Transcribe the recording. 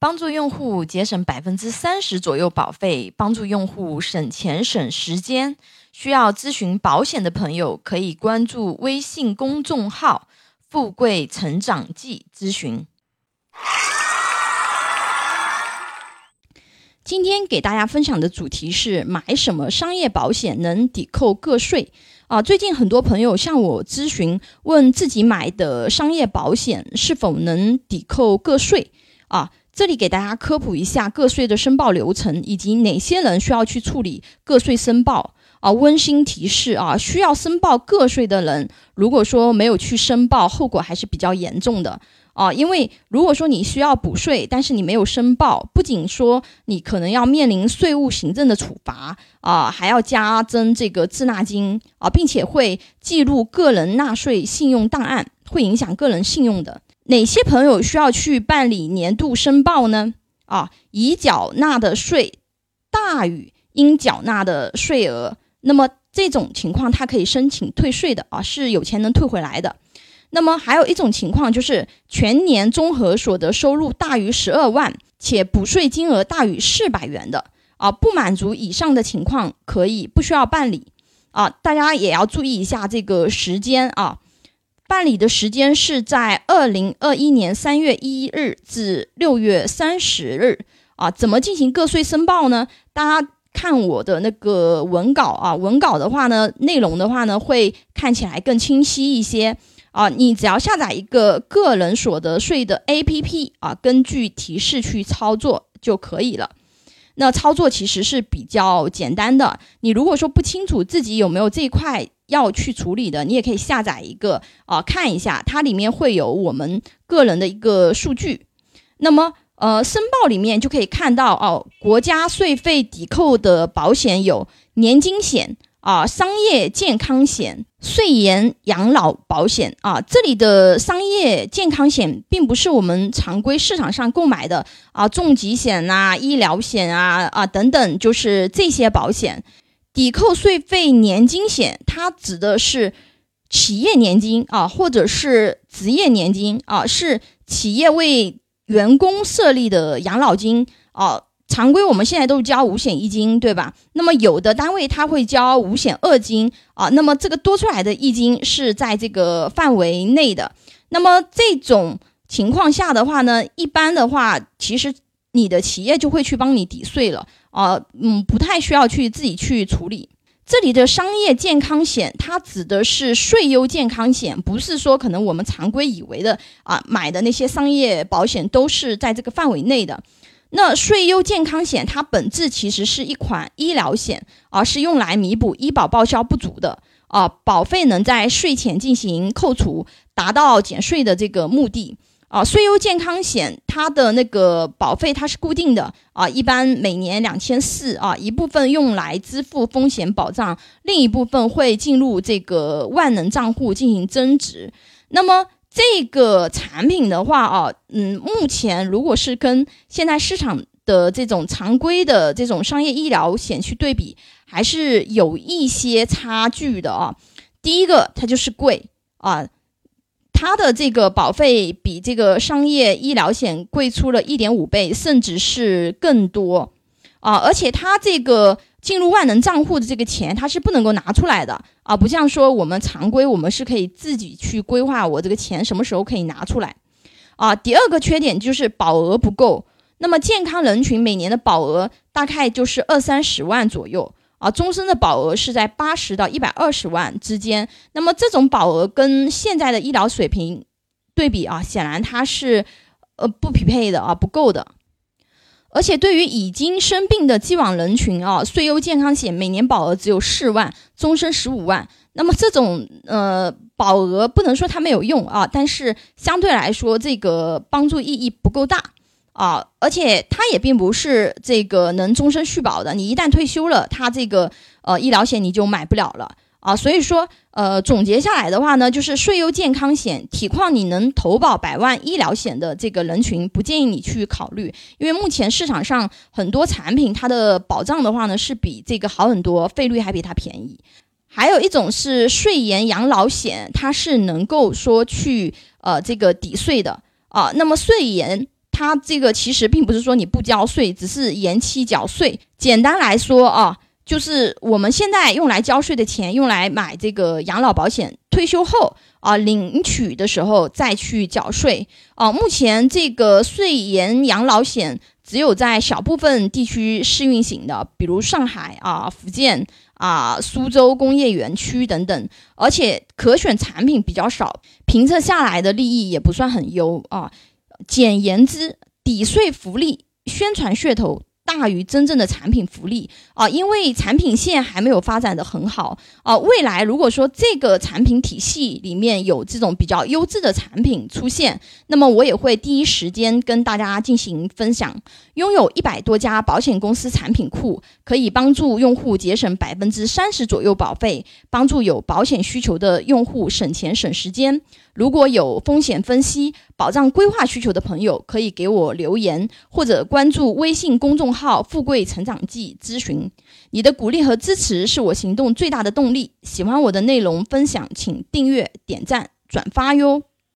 帮助用户节省百分之三十左右保费，帮助用户省钱省时间。需要咨询保险的朋友，可以关注微信公众号“富贵成长记”咨询。今天给大家分享的主题是买什么商业保险能抵扣个税啊？最近很多朋友向我咨询，问自己买的商业保险是否能抵扣个税啊？这里给大家科普一下个税的申报流程，以及哪些人需要去处理个税申报啊。温馨提示啊，需要申报个税的人，如果说没有去申报，后果还是比较严重的啊。因为如果说你需要补税，但是你没有申报，不仅说你可能要面临税务行政的处罚啊，还要加征这个滞纳金啊，并且会记录个人纳税信用档案，会影响个人信用的。哪些朋友需要去办理年度申报呢？啊，已缴纳的税大于应缴纳的税额，那么这种情况他可以申请退税的啊，是有钱能退回来的。那么还有一种情况就是全年综合所得收入大于十二万，且补税金额大于四百元的啊，不满足以上的情况可以不需要办理啊，大家也要注意一下这个时间啊。办理的时间是在二零二一年三月一日至六月三十日啊。怎么进行个税申报呢？大家看我的那个文稿啊，文稿的话呢，内容的话呢，会看起来更清晰一些啊。你只要下载一个个人所得税的 APP 啊，根据提示去操作就可以了。那操作其实是比较简单的。你如果说不清楚自己有没有这一块，要去处理的，你也可以下载一个啊，看一下，它里面会有我们个人的一个数据。那么，呃，申报里面就可以看到哦，国家税费抵扣的保险有年金险啊、商业健康险、税延养老保险啊。这里的商业健康险并不是我们常规市场上购买的啊，重疾险呐、医疗险啊啊等等，就是这些保险。抵扣税费年金险，它指的是企业年金啊，或者是职业年金啊，是企业为员工设立的养老金啊。常规我们现在都是交五险一金，对吧？那么有的单位它会交五险二金啊，那么这个多出来的一金是在这个范围内的。那么这种情况下的话呢，一般的话，其实你的企业就会去帮你抵税了。啊，嗯，不太需要去自己去处理。这里的商业健康险，它指的是税优健康险，不是说可能我们常规以为的啊买的那些商业保险都是在这个范围内的。那税优健康险它本质其实是一款医疗险啊，是用来弥补医保报销不足的啊，保费能在税前进行扣除，达到减税的这个目的。啊，税优健康险它的那个保费它是固定的啊，一般每年两千四啊，一部分用来支付风险保障，另一部分会进入这个万能账户进行增值。那么这个产品的话啊，嗯，目前如果是跟现在市场的这种常规的这种商业医疗险去对比，还是有一些差距的啊。第一个，它就是贵啊。它的这个保费比这个商业医疗险贵出了一点五倍，甚至是更多啊！而且它这个进入万能账户的这个钱，它是不能够拿出来的啊！不像说我们常规，我们是可以自己去规划我这个钱什么时候可以拿出来啊。第二个缺点就是保额不够，那么健康人群每年的保额大概就是二三十万左右。啊，终身的保额是在八十到一百二十万之间。那么这种保额跟现在的医疗水平对比啊，显然它是呃不匹配的啊，不够的。而且对于已经生病的既往人群啊，税优健康险每年保额只有四万，终身十五万。那么这种呃保额不能说它没有用啊，但是相对来说这个帮助意义不够大。啊，而且它也并不是这个能终身续保的，你一旦退休了，它这个呃医疗险你就买不了了啊。所以说，呃，总结下来的话呢，就是税优健康险，体况你能投保百万医疗险的这个人群，不建议你去考虑，因为目前市场上很多产品它的保障的话呢是比这个好很多，费率还比它便宜。还有一种是税延养老险，它是能够说去呃这个抵税的啊。那么税延。它这个其实并不是说你不交税，只是延期缴税。简单来说啊，就是我们现在用来交税的钱，用来买这个养老保险，退休后啊领取的时候再去缴税啊。目前这个税延养老险只有在小部分地区试运行的，比如上海啊、福建。啊，苏州工业园区等等，而且可选产品比较少，评测下来的利益也不算很优啊。简言之，抵税福利宣传噱头。大于真正的产品福利啊，因为产品线还没有发展的很好啊。未来如果说这个产品体系里面有这种比较优质的产品出现，那么我也会第一时间跟大家进行分享。拥有一百多家保险公司产品库，可以帮助用户节省百分之三十左右保费，帮助有保险需求的用户省钱省时间。如果有风险分析、保障规划需求的朋友，可以给我留言或者关注微信公众号“富贵成长记”咨询。你的鼓励和支持是我行动最大的动力。喜欢我的内容分享，请订阅、点赞、转发哟。